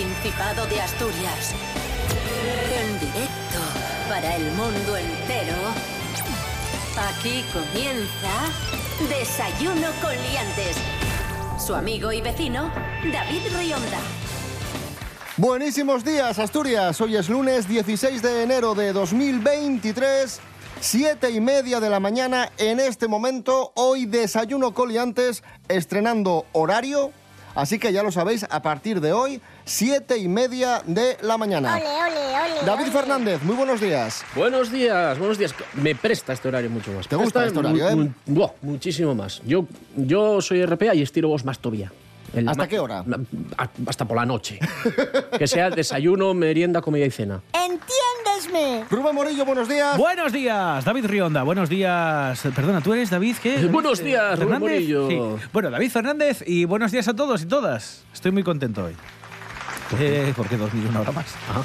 Principado de Asturias. En directo para el mundo entero. Aquí comienza Desayuno con Liantes. Su amigo y vecino, David Rionda. Buenísimos días, Asturias. Hoy es lunes 16 de enero de 2023. Siete y media de la mañana en este momento. Hoy desayuno coliantes estrenando horario. Así que ya lo sabéis, a partir de hoy, siete y media de la mañana. Ole, ole, ole. David ole. Fernández, muy buenos días. Buenos días, buenos días. Me presta este horario mucho más. ¿Te gusta este horario, eh? mu- muchísimo más. Yo, yo soy RPA y estiro vos más todavía. El ¿Hasta qué hora? Hasta por la noche. que sea desayuno, merienda, comida y cena. Entiéndesme. Rubén Morillo, buenos días. Buenos días, David Rionda. Buenos días. Eh, Perdona, ¿tú eres David qué? David, Buenos eh, días, Rubén Fernández? Morillo. Sí. Bueno, David Fernández y buenos días a todos y todas. Estoy muy contento hoy. Eh, porque he dormido una hora más. Ajá.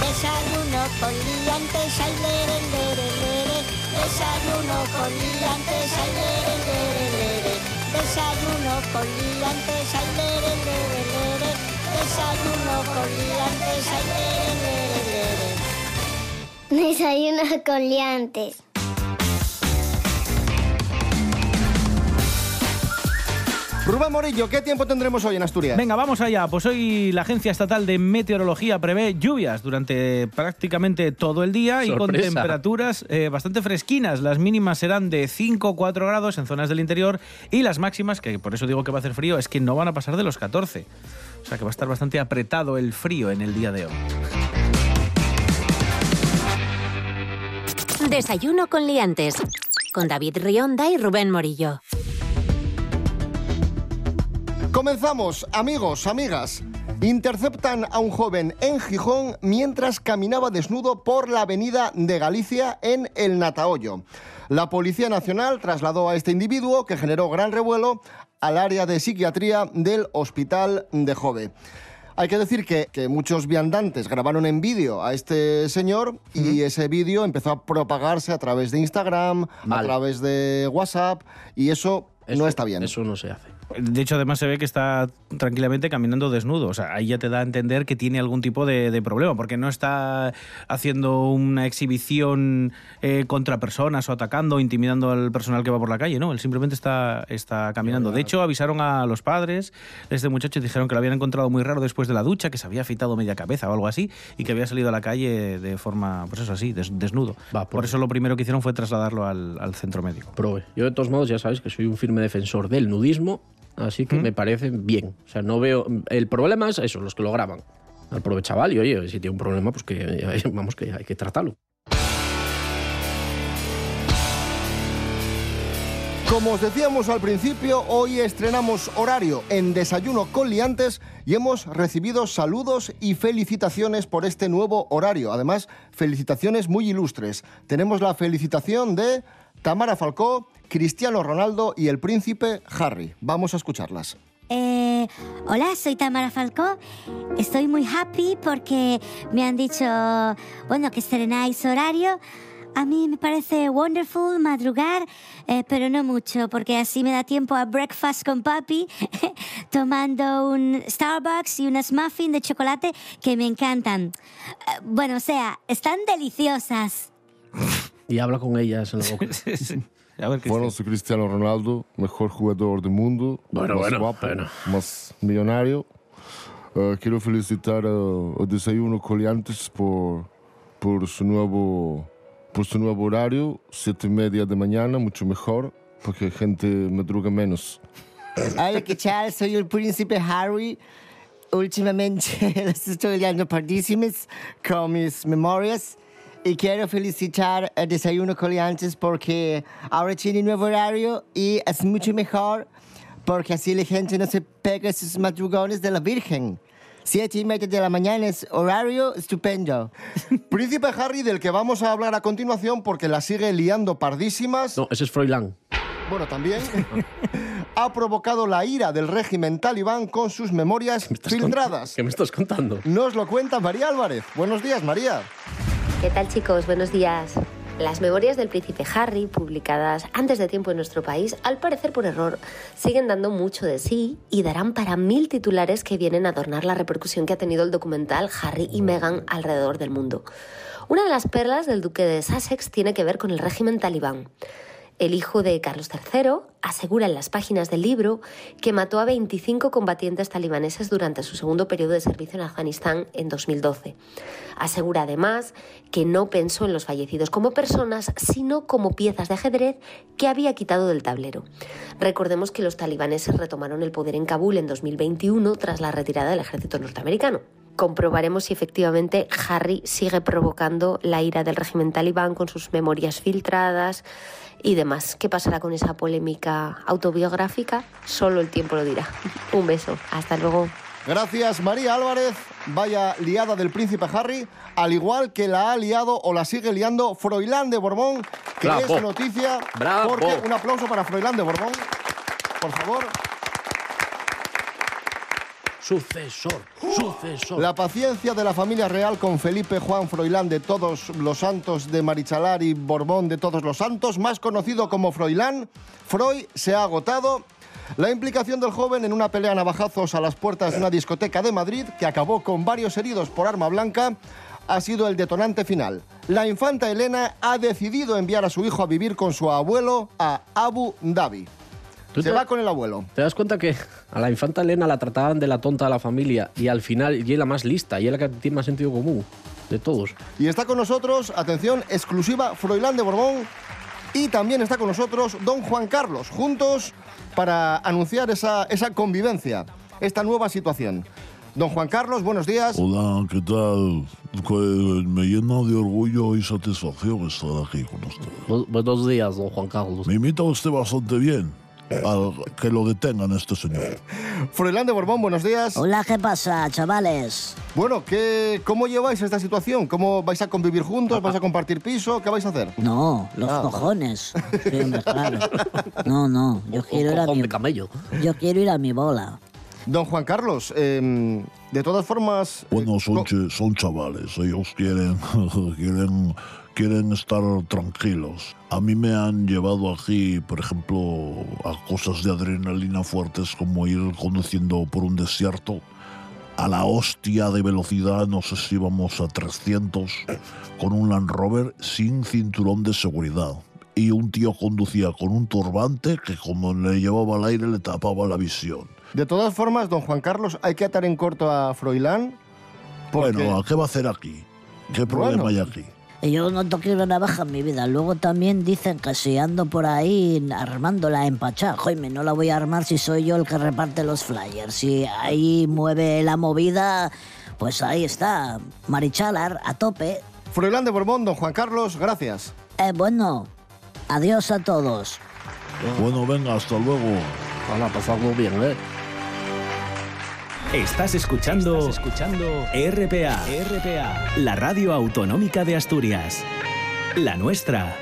Desayuno con liantes, ay, lere, lere, lere. Desayuno con liantes, ay, lere, lere, lere. Desayuno con liantes, ay, lere, lere, lere. Desayuno con liantes, lere, lere. Desayuno con liantes. Rubén Morillo, ¿qué tiempo tendremos hoy en Asturias? Venga, vamos allá. Pues hoy la Agencia Estatal de Meteorología prevé lluvias durante prácticamente todo el día y con temperaturas eh, bastante fresquinas. Las mínimas serán de 5 o 4 grados en zonas del interior y las máximas, que por eso digo que va a hacer frío, es que no van a pasar de los 14. O sea que va a estar bastante apretado el frío en el día de hoy. Desayuno con Liantes. Con David Rionda y Rubén Morillo. Comenzamos, amigos, amigas. Interceptan a un joven en Gijón mientras caminaba desnudo por la avenida de Galicia en El Natahoyo. La Policía Nacional trasladó a este individuo, que generó gran revuelo, al área de psiquiatría del Hospital de Jove. Hay que decir que, que muchos viandantes grabaron en vídeo a este señor y ese vídeo empezó a propagarse a través de Instagram, a través de WhatsApp y eso, no está bien. Eso no se hace. De hecho, además se ve que está tranquilamente caminando desnudo. O sea, ahí ya te da a entender que tiene algún tipo de, de problema, porque no está haciendo una exhibición eh, contra personas o atacando o intimidando al personal que va por la calle, ¿no? Él simplemente está, está caminando. De hecho, avisaron a los padres de este muchacho y dijeron que lo habían encontrado muy raro después de la ducha, que se había afeitado media cabeza o algo así, y que había salido a la calle de forma, pues eso así, des- desnudo. Va, por eso lo primero que hicieron fue trasladarlo al, al centro médico. Prove. Yo, de todos modos, ya sabéis que soy un firme defensor del nudismo, así que me parece bien. O sea, no veo. El problema es eso, los que lo graban. Al chaval, y oye, si tiene un problema, pues que vamos, que hay que tratarlo. Como os decíamos al principio, hoy estrenamos horario en Desayuno con Liantes y hemos recibido saludos y felicitaciones por este nuevo horario. Además, felicitaciones muy ilustres. Tenemos la felicitación de Tamara Falcó, Cristiano Ronaldo y el príncipe Harry. Vamos a escucharlas. Eh, hola, soy Tamara Falcó. Estoy muy happy porque me han dicho, bueno, que estrenáis horario. A mí me parece wonderful madrugar, eh, pero no mucho, porque así me da tiempo a breakfast con papi, tomando un Starbucks y unas muffins de chocolate que me encantan. Eh, bueno, o sea, están deliciosas. Y habla con ellas en la boca. A ver. Bueno, soy Cristiano Ronaldo, mejor jugador del mundo, Bueno, más bueno, guapo, bueno. más millonario. Eh, quiero felicitar a, a Desayuno Coliantes por, por, su nuevo, por su nuevo horario, siete y media de mañana, mucho mejor, porque gente madruga menos. Hola, ¿qué tal? Soy el príncipe Harry. Últimamente las estoy liando pardísimas con mis memorias y quiero felicitar a Desayuno Coliantes porque ahora tiene nuevo horario y es mucho mejor porque así la gente no se pega sus madrugones de la Virgen. Siete y media de la mañana es horario estupendo. Príncipe Harry, del que vamos a hablar a continuación porque la sigue liando pardísimas. No, ese es Froilán. Bueno, también ha provocado la ira del régimen talibán con sus memorias estás filtradas. ¿Qué me estás contando? Nos lo cuenta María Álvarez. Buenos días, María. ¿Qué tal chicos? Buenos días. Las memorias del príncipe Harry, publicadas antes de tiempo en nuestro país, al parecer por error, siguen dando mucho de sí y darán para mil titulares que vienen a adornar la repercusión que ha tenido el documental Harry y Meghan alrededor del mundo. Una de las perlas del duque de Sussex tiene que ver con el régimen talibán. El hijo de Carlos III asegura en las páginas del libro que mató a 25 combatientes talibaneses durante su segundo periodo de servicio en Afganistán en 2012. Asegura además que no pensó en los fallecidos como personas, sino como piezas de ajedrez que había quitado del tablero. Recordemos que los talibaneses retomaron el poder en Kabul en 2021 tras la retirada del ejército norteamericano comprobaremos si efectivamente Harry sigue provocando la ira del régimen talibán con sus memorias filtradas y demás. ¿Qué pasará con esa polémica autobiográfica? Solo el tiempo lo dirá. Un beso. Hasta luego. Gracias, María Álvarez. Vaya liada del príncipe Harry, al igual que la ha liado o la sigue liando Froilán de Borbón, que Bravo. es noticia. Bravo. Porque un aplauso para Froilán de Borbón, por favor. Sucesor, sucesor. La paciencia de la familia real con Felipe Juan Froilán de todos los santos de Marichalar y Borbón de todos los santos, más conocido como Froilán, Freud se ha agotado. La implicación del joven en una pelea a navajazos a las puertas de una discoteca de Madrid, que acabó con varios heridos por arma blanca, ha sido el detonante final. La infanta Elena ha decidido enviar a su hijo a vivir con su abuelo a Abu Dhabi. ¿Tú Se te- va con el abuelo. ¿Te das cuenta que a la infanta Elena la trataban de la tonta de la familia y al final y es la más lista y es la que tiene más sentido común de todos? Y está con nosotros, atención, exclusiva Froilán de Borbón. Y también está con nosotros don Juan Carlos, juntos para anunciar esa, esa convivencia, esta nueva situación. Don Juan Carlos, buenos días. Hola, ¿qué tal? Que me llena de orgullo y satisfacción estar aquí con usted. Bu- Buenos días, don Juan Carlos. Me imita usted bastante bien. Al que lo detengan este señor. Froilán de Borbón, buenos días. Hola, ¿qué pasa, chavales? Bueno, ¿qué, ¿cómo lleváis esta situación? ¿Cómo vais a convivir juntos? ¿Vais a compartir piso? ¿Qué vais a hacer? No, los Ah. cojones. Sí, hombre, claro. No, no, yo quiero ir a mi, camello. yo quiero ir a mi bola. Don Juan Carlos, em, de todas formas... eh, Bueno, son, co- che- son chavales. Ellos quieren, quieren, quieren estar tranquilos. A mí me han llevado aquí, por ejemplo, a cosas de adrenalina fuertes como ir conduciendo por un desierto a la hostia de velocidad, no sé si íbamos a 300, con un Land Rover sin cinturón de seguridad. Y un tío conducía con un turbante que como le llevaba al aire le tapaba la visión. De todas formas, don Juan Carlos, hay que atar en corto a Froilán. porque- Bueno, ¿a qué va a hacer aquí? ¿Qué problema Bueno. hay aquí? Y Yo no toqué una navaja en mi vida. Luego también dicen que si ando por ahí armándola en Pachá, joime, no la voy a armar si soy yo el que reparte los flyers. Si ahí mueve la movida, pues ahí está. Marichalar a tope. Froilán de Borbón, don Juan Carlos, gracias. Eh, bueno, adiós a todos. Bueno, venga, hasta luego. Van a pasarlo bien, ¿eh? Estás escuchando, escuchando RPA, RPA, la radio autonómica de Asturias. La nuestra.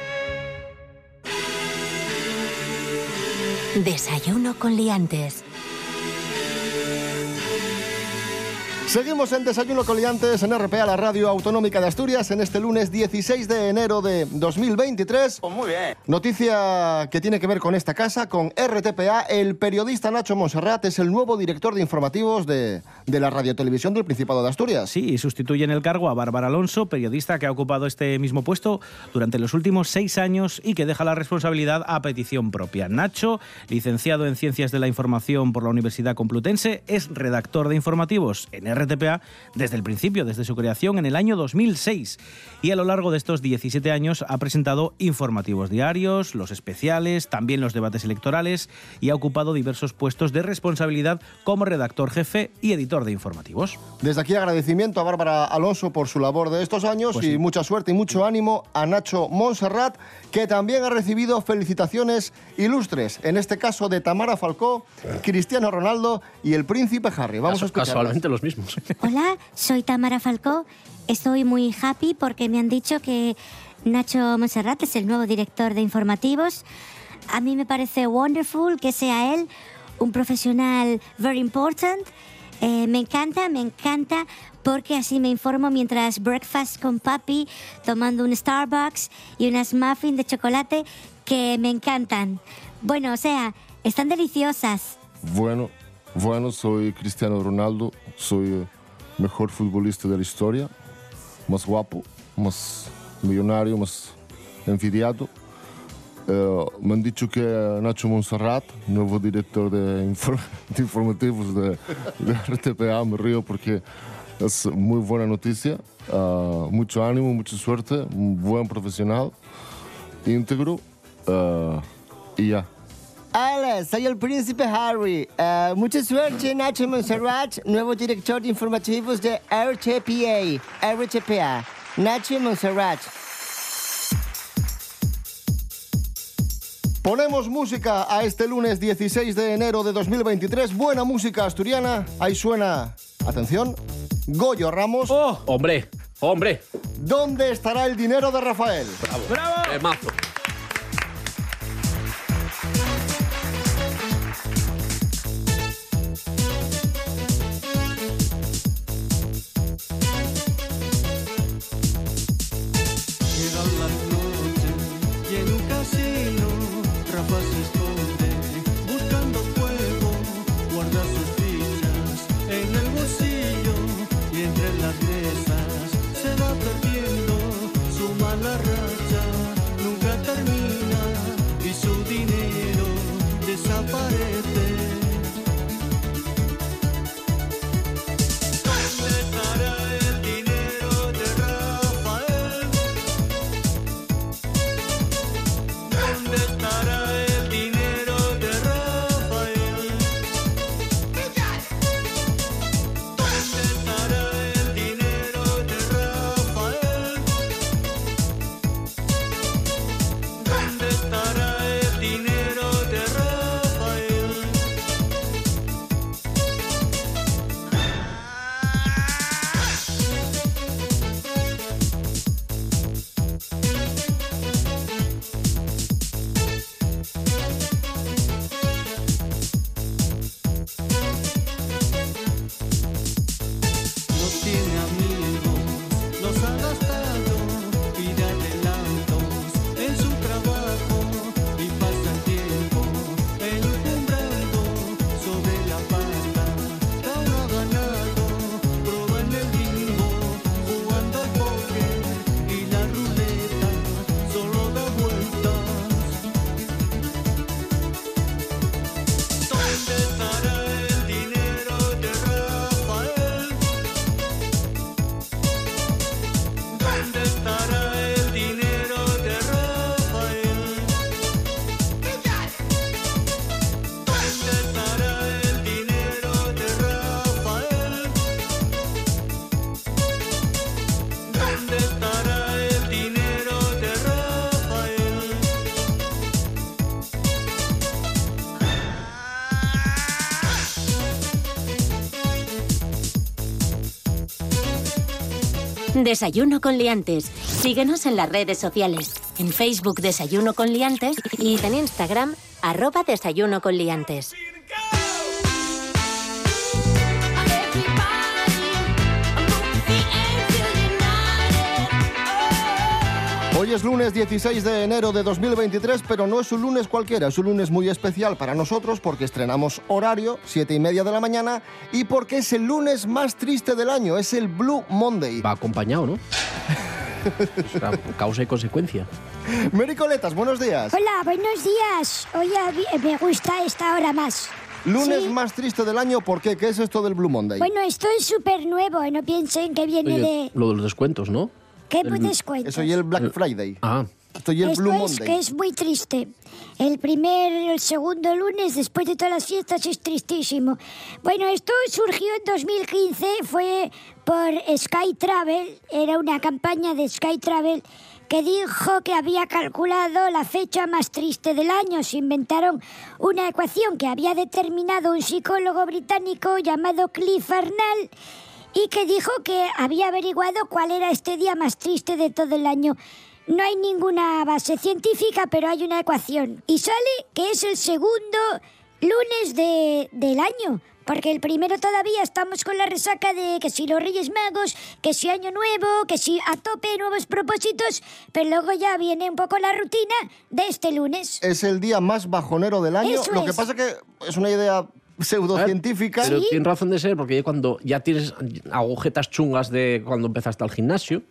Desayuno con liantes. Seguimos en Desayuno Coliantes en RPA, la radio autonómica de Asturias, en este lunes 16 de enero de 2023. muy bien. Noticia que tiene que ver con esta casa, con RTPA. El periodista Nacho Monserrat es el nuevo director de informativos de, de la radiotelevisión del Principado de Asturias. Sí, y sustituye en el cargo a Bárbara Alonso, periodista que ha ocupado este mismo puesto durante los últimos seis años y que deja la responsabilidad a petición propia. Nacho, licenciado en Ciencias de la Información por la Universidad Complutense, es redactor de informativos en RTPA desde el principio, desde su creación en el año 2006. Y a lo largo de estos 17 años ha presentado informativos diarios, los especiales, también los debates electorales y ha ocupado diversos puestos de responsabilidad como redactor jefe y editor de informativos. Desde aquí agradecimiento a Bárbara Alonso por su labor de estos años Pues y sí. mucha suerte y mucho ánimo a Nacho Monserrat, que también ha recibido felicitaciones ilustres, en este caso de Tamara Falcó, Cristiano Ronaldo y el príncipe Harry. Vamos a Casu- escuchar. Casualmente los mismos. Hola, soy Tamara Falcó. Estoy muy happy porque me han dicho que Nacho Monserrat es el nuevo director de informativos. A mí me parece wonderful que sea él un profesional very important Eh, me encanta, me encanta porque así me informo mientras breakfast con papi, tomando un Starbucks y unas muffins de chocolate que me encantan. Bueno, o sea, están deliciosas. Bueno, bueno, soy Cristiano Ronaldo, soy el mejor futbolista de la historia, más guapo, más millonario, más envidiado. Eh, me han dicho que Nacho Monserrat, nuevo director de, infor- de informativos de, de RTPA, me río porque es muy buena noticia. Eh, mucho ánimo, mucha suerte, buen profesional, íntegro eh, y ya. Hola, soy el príncipe Harry. Eh, mucha suerte, Nacho Monserrat, nuevo director de informativos de RTPA. RTPA. Nacho Monserrat. Ponemos música a este lunes 16 de enero de 2023. Buena música asturiana. Ahí suena, atención, Goyo Ramos. Hombre, hombre. ¿Dónde estará el dinero de Rafael? ¡Bravo! Temazo. Desayuno con liantes. Síguenos en las redes sociales. En Facebook Desayuno con liantes y en Instagram arroba Desayuno con liantes. Hoy es lunes 16 de enero de 2023, pero no es un lunes cualquiera, es un lunes muy especial para nosotros porque estrenamos horario, 7 y media de la mañana, y porque es el lunes más triste del año, es el Blue Monday. Va acompañado, ¿no? O sea, causa y consecuencia. Mericoletas, buenos días. Hola, buenos días. Hoy mí me gusta esta hora más. Lunes Sí. más triste del año, ¿por qué? ¿Qué es esto del Blue Monday? Bueno, esto es súper nuevo, no piensen que viene Oye, de... lo de los descuentos, ¿no? ¿Qué El- descuentos? Eso y el Black Friday. Ah, Esto y el Esto Blue es Monday. que es muy triste. El primer, el segundo lunes después de todas las fiestas es tristísimo. Bueno, esto surgió en 2015, fue por Sky Travel, era una campaña de Sky Travel que dijo que había calculado la fecha más triste del año. Se inventaron una ecuación que había determinado un psicólogo británico llamado Cliff Arnall y que dijo que había averiguado cuál era este día más triste de todo el año. No hay ninguna base científica, pero hay una ecuación. Y sale que es el segundo lunes de, del año. Porque el primero todavía estamos con la resaca de que si los Reyes Magos, que si Año Nuevo, que si a tope nuevos propósitos, pero luego ya viene un poco la rutina de este lunes. Es el día más bajonero del año. Eso Lo que es. pasa que es una idea pseudocientífica. Pero tiene razón de ser, porque ya cuando ya tienes agujetas chungas de cuando empezaste al gimnasio,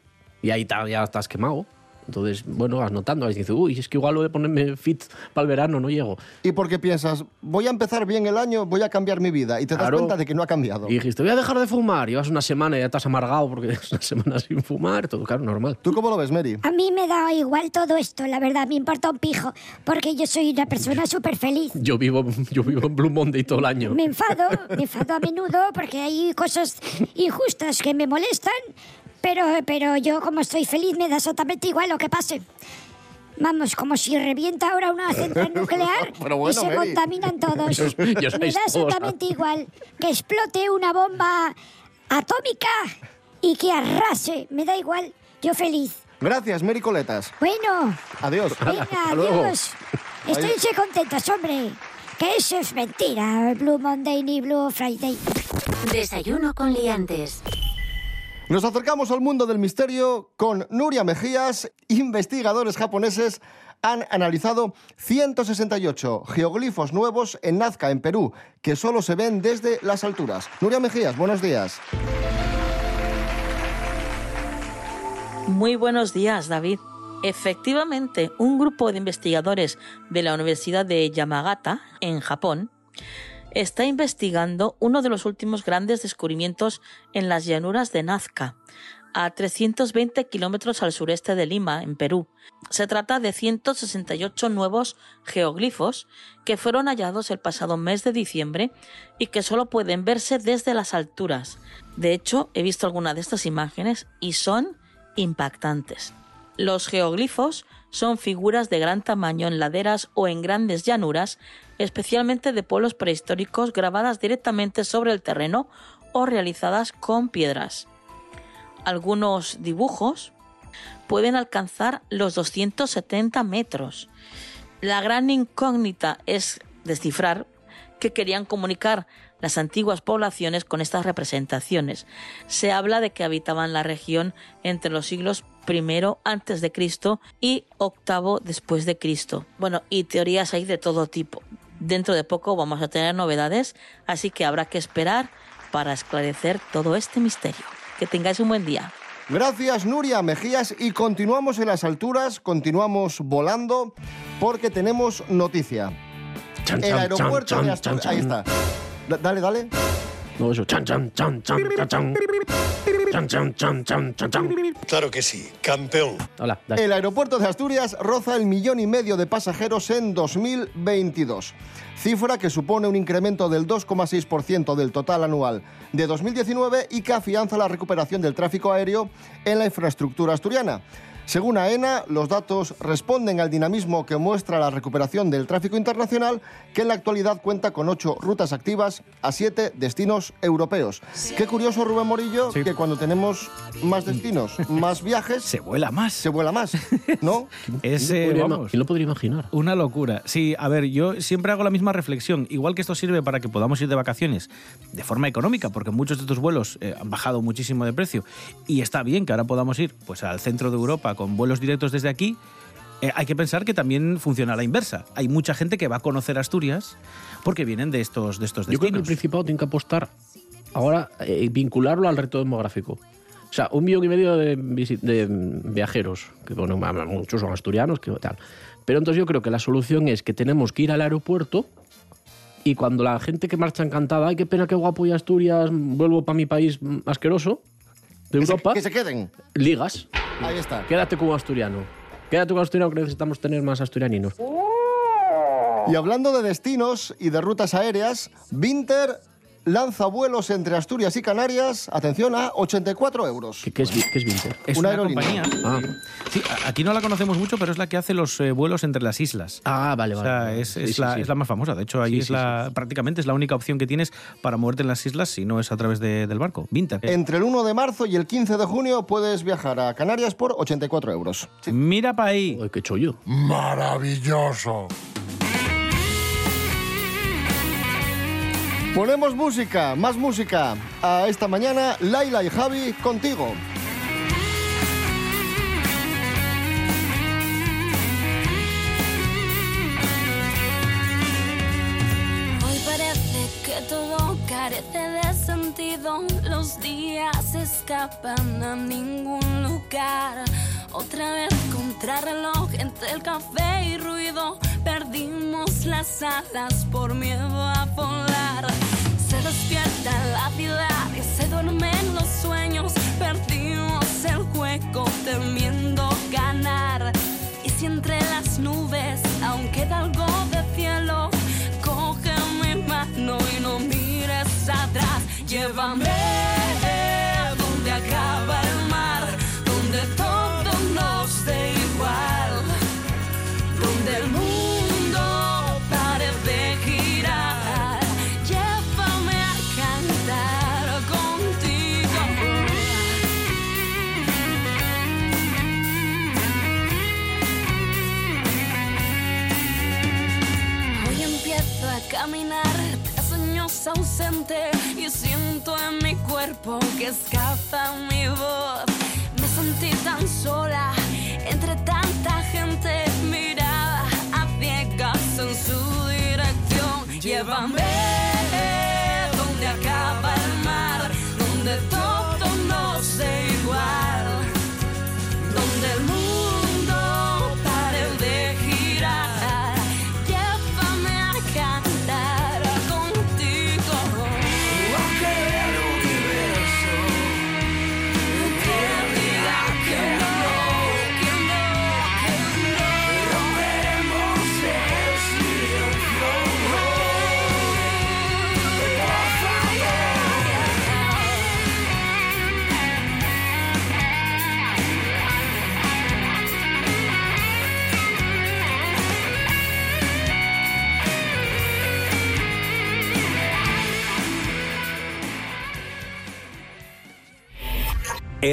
y ahí ya estás quemado. Entonces, bueno, vas notando, vas diciendo, uy, es que igual lo de ponerme fit para el verano no llego. Y porque piensas, voy a empezar bien el año, voy a cambiar mi vida. Y te das Claro. cuenta de que no ha cambiado. Y dijiste, voy a dejar de fumar. Y vas una semana y ya estás amargado porque es una semana sin fumar, todo claro, normal. ¿Tú cómo lo ves, Mary? A mí me da igual todo esto, la verdad, me importa un pijo, porque yo soy una persona súper feliz. Yo vivo, yo vivo en Blue Monday todo el año. Me enfado, me enfado a menudo porque hay cosas injustas que me molestan, pero, pero yo como estoy feliz me da exactamente igual lo que pase. Vamos, como si revienta ahora una central nuclear Pero bueno, y se Mary. contaminan todos. Me da todos. exactamente igual que explote una bomba atómica y que arrase. Me da igual. Yo feliz. Gracias, Mary Coletas. Bueno, Adiós. venga, adiós. Esténse contentos, hombre. Que eso es mentira. Blue Monday ni Blue Friday. Desayuno con liantes. Nos acercamos al mundo del misterio con Nuria Mejías. Investigadores japoneses han analizado 168 geoglifos nuevos en Nazca, en Perú, que solo se ven desde las alturas. Nuria Mejías, buenos días. Muy buenos días, David. Efectivamente, un grupo de investigadores de la Universidad de Yamagata, en Japón, está investigando uno de los últimos grandes descubrimientos en las llanuras de Nazca, a 320 kilómetros al sureste de Lima, en Perú. Se trata de 168 nuevos geoglifos que fueron hallados el pasado mes de diciembre y que solo pueden verse desde las alturas. De hecho, he visto alguna de estas imágenes y son impactantes. Los geoglifos son figuras de gran tamaño en laderas o en grandes llanuras, especialmente de pueblos prehistóricos grabadas directamente sobre el terreno o realizadas con piedras. Algunos dibujos pueden alcanzar los 270 metros. La gran incógnita es descifrar qué querían comunicar las antiguas poblaciones con estas representaciones. Se habla de que habitaban la región entre los siglos I antes de Cristo y VIII después de Cristo. Bueno, y teorías hay de todo tipo. Dentro de poco vamos a tener novedades, así que habrá que esperar para esclarecer todo este misterio. Que tengáis un buen día. Gracias, Nuria Mejías. Y continuamos en las alturas, continuamos volando, porque tenemos noticia. Chan, El aeropuerto chan, de chan, Asturias. chan, Ahí está. Da- dale, dale. No, eso, chan, chan, chan, chan, chan, chan. Chan, chan, chan, chan, chan, chan. Claro que sí, campeón. Hola, dale. El aeropuerto de Asturias roza el millón y medio de pasajeros en 2022, cifra que supone un incremento del 2,6% del total anual de 2019 y que afianza la recuperación del tráfico aéreo en la infraestructura asturiana. Según AENA, los datos responden al dinamismo que muestra la recuperación del tráfico internacional, que en la actualidad cuenta con ocho rutas activas a siete destinos europeos. Qué curioso, Rubén Morillo, que cuando tenemos más destinos, más viajes... Se vuela más. Se vuela más, ¿no? Es, ¿Quién lo eh, podría vamos, quién lo podría imaginar? Una locura. Sí, a ver, yo siempre hago la misma reflexión. Igual que esto sirve para que podamos ir de vacaciones de forma económica, porque muchos de estos vuelos eh, han bajado muchísimo de precio. Y está bien que ahora podamos ir pues, al centro de Europa con vuelos directos desde aquí. eh, hay que pensar que también funciona a la inversa. Hay mucha gente que va a conocer Asturias porque vienen de estos, de estos Yo creo que el destinos. Principado tiene que apostar ahora, eh, vincularlo al reto demográfico. O sea, un millón y medio de, viajeros, que bueno, muchos son asturianos, que tal. Pero entonces yo creo que la solución es que tenemos que ir al aeropuerto y cuando la gente que marcha encantada, ay, qué pena, qué guapo y Asturias, vuelvo para mi país mm, asqueroso de Europa, Que se queden. ligas. Ahí está. Quédate como asturiano. Quédate como asturiano que necesitamos tener más asturianinos. Y hablando de destinos y de rutas aéreas, Vinter lanza vuelos entre Asturias y Canarias, atención, a 84 euros. ¿Qué, es, qué es Vinter? Es Una una, aerolínea. compañía. Ah. Sí, aquí no la conocemos mucho, pero es la que hace los eh, vuelos entre las islas. Ah, vale, O vale. sea, vale. es, Sí, es sí, la, sí. es la más famosa. De hecho, ahí Sí, es sí, la, prácticamente es la única opción que tienes para moverte en las islas si no es a través de- del barco. Vinter. Entre el 1 de marzo y el 15 de junio puedes viajar a Canarias por 84 euros. Mira para ahí. Ay, qué chollo. Maravilloso. Ponemos música, más música. A esta mañana, Laila y Javi contigo. Hoy parece que todo carece de sentido. Los días escapan a ningún lugar. Otra vez contrarreloj entre el café y ruido. Perdimos las alas por miedo a volar. Despierta la ciudad y se duermen los sueños. Perdimos el juego temiendo ganar. Y si entre las nubes caminar tras años ausente y siento en mi cuerpo que escapa mi voz. Me sentí tan sola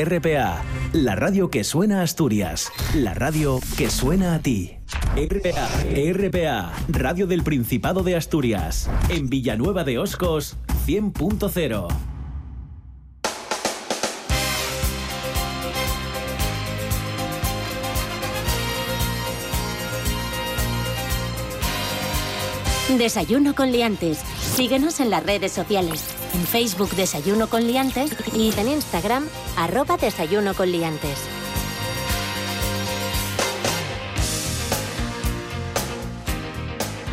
RPA, la radio que suena a Asturias, la radio que suena a ti. RPA, RPA, Radio del Principado de Asturias, en Villanueva de Oscos, 100.0. Desayuno con liantes. Síguenos en las redes sociales. En Facebook Desayuno con liantes y en Instagram arroba Desayuno con liantes.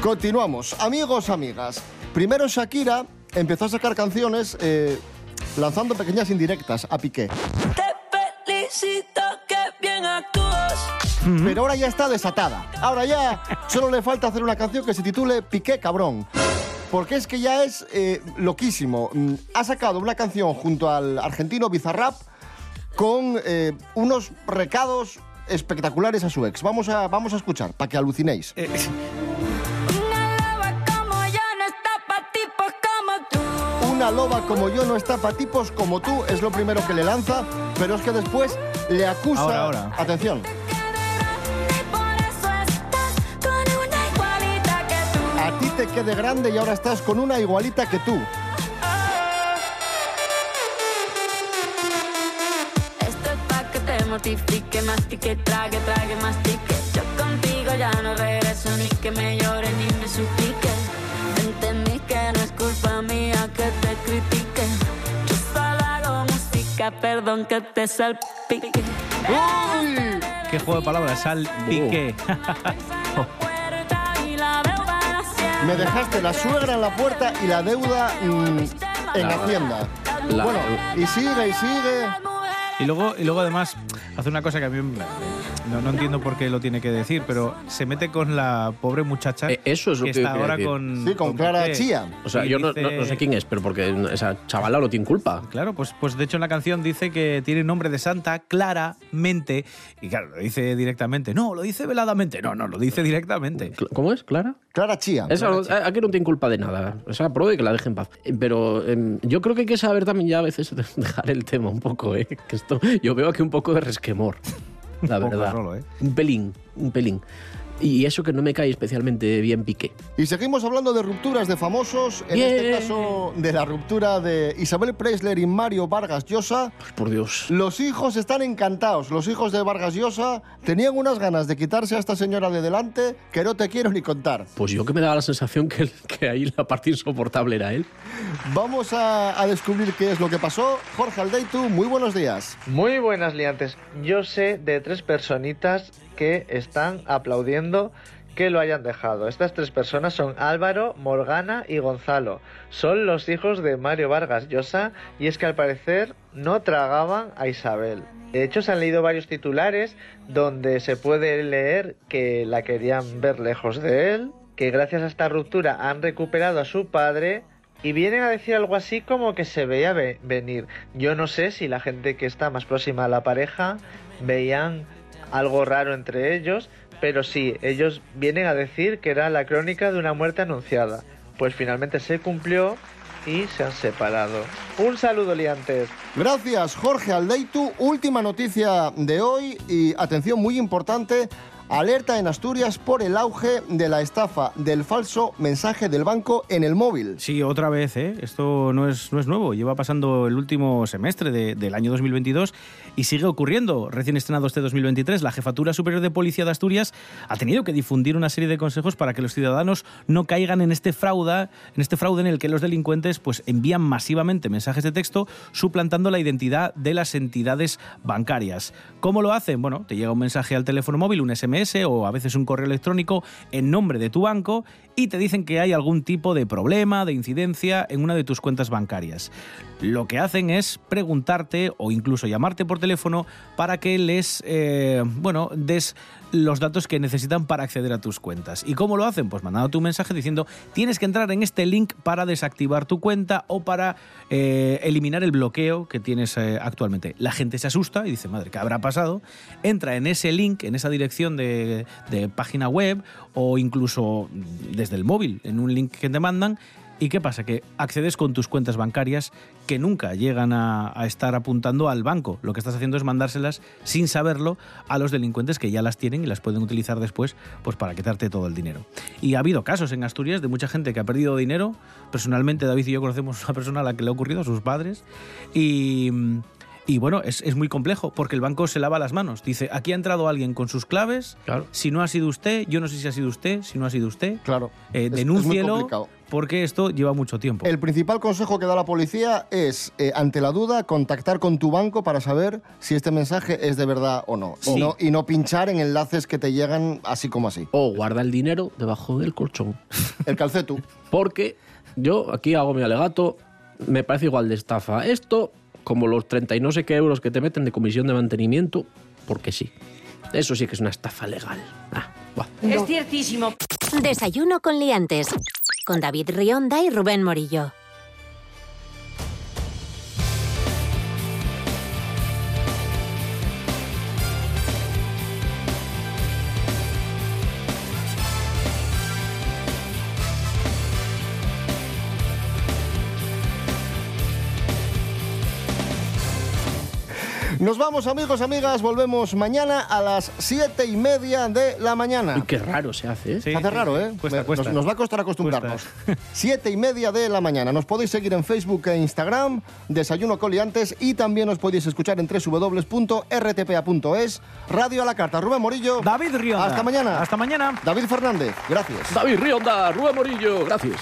Continuamos. Amigos, amigas. Primero Shakira empezó a sacar canciones eh, lanzando pequeñas indirectas a Piqué. Pero ahora ya está desatada. Ahora ya solo le falta hacer una canción que se titule Piqué Cabrón. Porque es que ya es eh, loquísimo. Mm, Ha sacado una canción junto al argentino Bizarrap con eh, unos recados espectaculares a su ex. Vamos a, vamos a escuchar, para que alucinéis. Como yo no está pa' tipos como tú. Una loba como yo no está para tipos como tú, es lo primero que le lanza, pero es que después le acusa... Ahora, ahora. Atención. Te quede grande y ahora estás con una igualita que tú. Esto es pa' que te mortifique, mastique, trague, trague, mastique. Yo contigo ya no regreso ni que me llore ni me suplique. Entendí que no es culpa mía que te critique. Yo solo hago música, perdón que te salpique. ¿Qué juego de palabras? Sal, pique. Me dejaste la suegra en la puerta y la deuda mm, en La- Hacienda. la- bueno, y sigue y sigue. Y luego, y luego además hace una cosa que a mí me- no, no entiendo por qué lo tiene que decir, pero se mete con la pobre muchacha Eh, eso es lo que que está ahora decir. con Sí, con Clara Piqué. Chía. O sea, Y yo no, dice- no- no sé quién es, pero porque esa chavala no tiene culpa. Claro, pues, pues de hecho en la canción dice que tiene nombre de santa claramente. Y claro, lo dice directamente. No, lo dice veladamente. No, no, lo dice directamente. ¿Cómo es? ¿Clara? Clara Chía. Esa, a- aquí no tiene culpa de nada. O sea, pro de que la dejen en paz. Eh, Pero em, yo creo que hay que saber también ya a veces dejar el tema un poco, ¿eh? Que esto, yo veo aquí un poco de resquemor. La verdad. rolo, ¿eh? Un pelín, un pelín. Y eso que no me cae especialmente bien Piqué. Y seguimos hablando de rupturas de famosos, en este caso de la ruptura de Isabel Preisler y Mario Vargas Llosa. Por Dios. Los hijos están encantados. Los hijos de Vargas Llosa tenían unas ganas de quitarse a esta señora de delante que no te quiero ni contar. Pues yo que me daba la sensación que, que ahí la parte insoportable era él. Vamos a, a descubrir qué es lo que pasó. Jorge Aldeitu, muy buenos días. Muy buenas liantes. Yo sé de tres personitas que están aplaudiendo que lo hayan dejado. Estas tres personas son Álvaro, Morgana y Gonzalo. Son los hijos de Mario Vargas Llosa y es que al parecer no tragaban a Isabel. De hecho, se han leído varios titulares donde se puede leer que la querían ver lejos de él, que gracias a esta ruptura han recuperado a su padre y vienen a decir algo así como que se veía ve- venir. Yo no sé si la gente que está más próxima a la pareja veían algo raro entre ellos, pero sí, ellos vienen a decir que era la crónica de una muerte anunciada. Pues finalmente se cumplió y se han separado. Un saludo, liantes. Gracias, Jorge Aldeitu. Última noticia de hoy y atención muy importante. Alerta en Asturias por el auge de la estafa del falso mensaje del banco en el móvil. Sí, otra vez, ¿eh? Esto no es, no es nuevo. Lleva pasando el último semestre de- del año 2022 y sigue ocurriendo. Recién estrenado este 2023, la Jefatura Superior de Policía de Asturias ha tenido que difundir una serie de consejos para que los ciudadanos no caigan en este fraude, en este fraude en el que los delincuentes pues, envían masivamente mensajes de texto suplantando la identidad de las entidades bancarias. ¿Cómo lo hacen? Bueno, te llega un mensaje al teléfono móvil, un SMS o a veces un correo electrónico en nombre de tu banco y te dicen que hay algún tipo de problema, de incidencia en una de tus cuentas bancarias. Lo que hacen es preguntarte o incluso llamarte por teléfono para que les, eh, bueno, des los datos que necesitan para acceder a tus cuentas. ¿Y cómo lo hacen? Pues mandando tu mensaje diciendo tienes que entrar en este link para desactivar tu cuenta o para eh, eliminar el bloqueo que tienes eh, actualmente. La gente se asusta y dice, madre, ¿qué habrá pasado? Entra en ese link, en esa dirección de, de página web o incluso desde el móvil, en un link que te mandan. ¿Y qué pasa? Que accedes con tus cuentas bancarias que nunca llegan a, estar apuntando al banco. Lo que estás haciendo es mandárselas sin saberlo a los delincuentes que ya las tienen y las pueden utilizar después pues, para quitarte todo el dinero. Y ha habido casos en Asturias de mucha gente que ha perdido dinero. Personalmente, David y yo conocemos a una persona a la que le ha ocurrido, a sus padres. Y. Y bueno, es, es muy complejo porque el banco se lava las manos. Dice, aquí ha entrado alguien con sus claves. Si no ha sido usted, yo no sé si ha sido usted, si no ha sido usted. Claro. Eh, Es- es muy denúncielo complicado. porque esto lleva mucho tiempo. El principal consejo que da la policía es, eh, ante la duda, contactar con tu banco para saber si este mensaje es de verdad o no. Sí. Y no. Y no pinchar en enlaces que te llegan así como así. O guarda el dinero debajo del colchón. El calcetu. Porque yo aquí hago mi alegato, me parece igual de estafa. Esto, como los 30 y no sé qué euros que te meten de comisión de mantenimiento, porque sí. Eso sí que es una estafa legal. Ah, buah. Es ciertísimo. Desayuno con liantes. Con David Rionda y Rubén Morillo. Nos vamos, amigos, amigas. Volvemos mañana a las siete y media de la mañana. Uy, qué raro se hace, ¿eh? Se hace raro, ¿eh? Cuesta. Nos, nos va a costar acostumbrarnos. Siete y media de la mañana. Nos podéis seguir en Facebook e Instagram, Desayuno Coliantes, y también os podéis escuchar en www.rtpa.es. Radio a la carta. Rubén Morillo. David Rionda. Hasta mañana. Hasta mañana. David Fernández. Gracias. David Rionda, Rubén Morillo, gracias.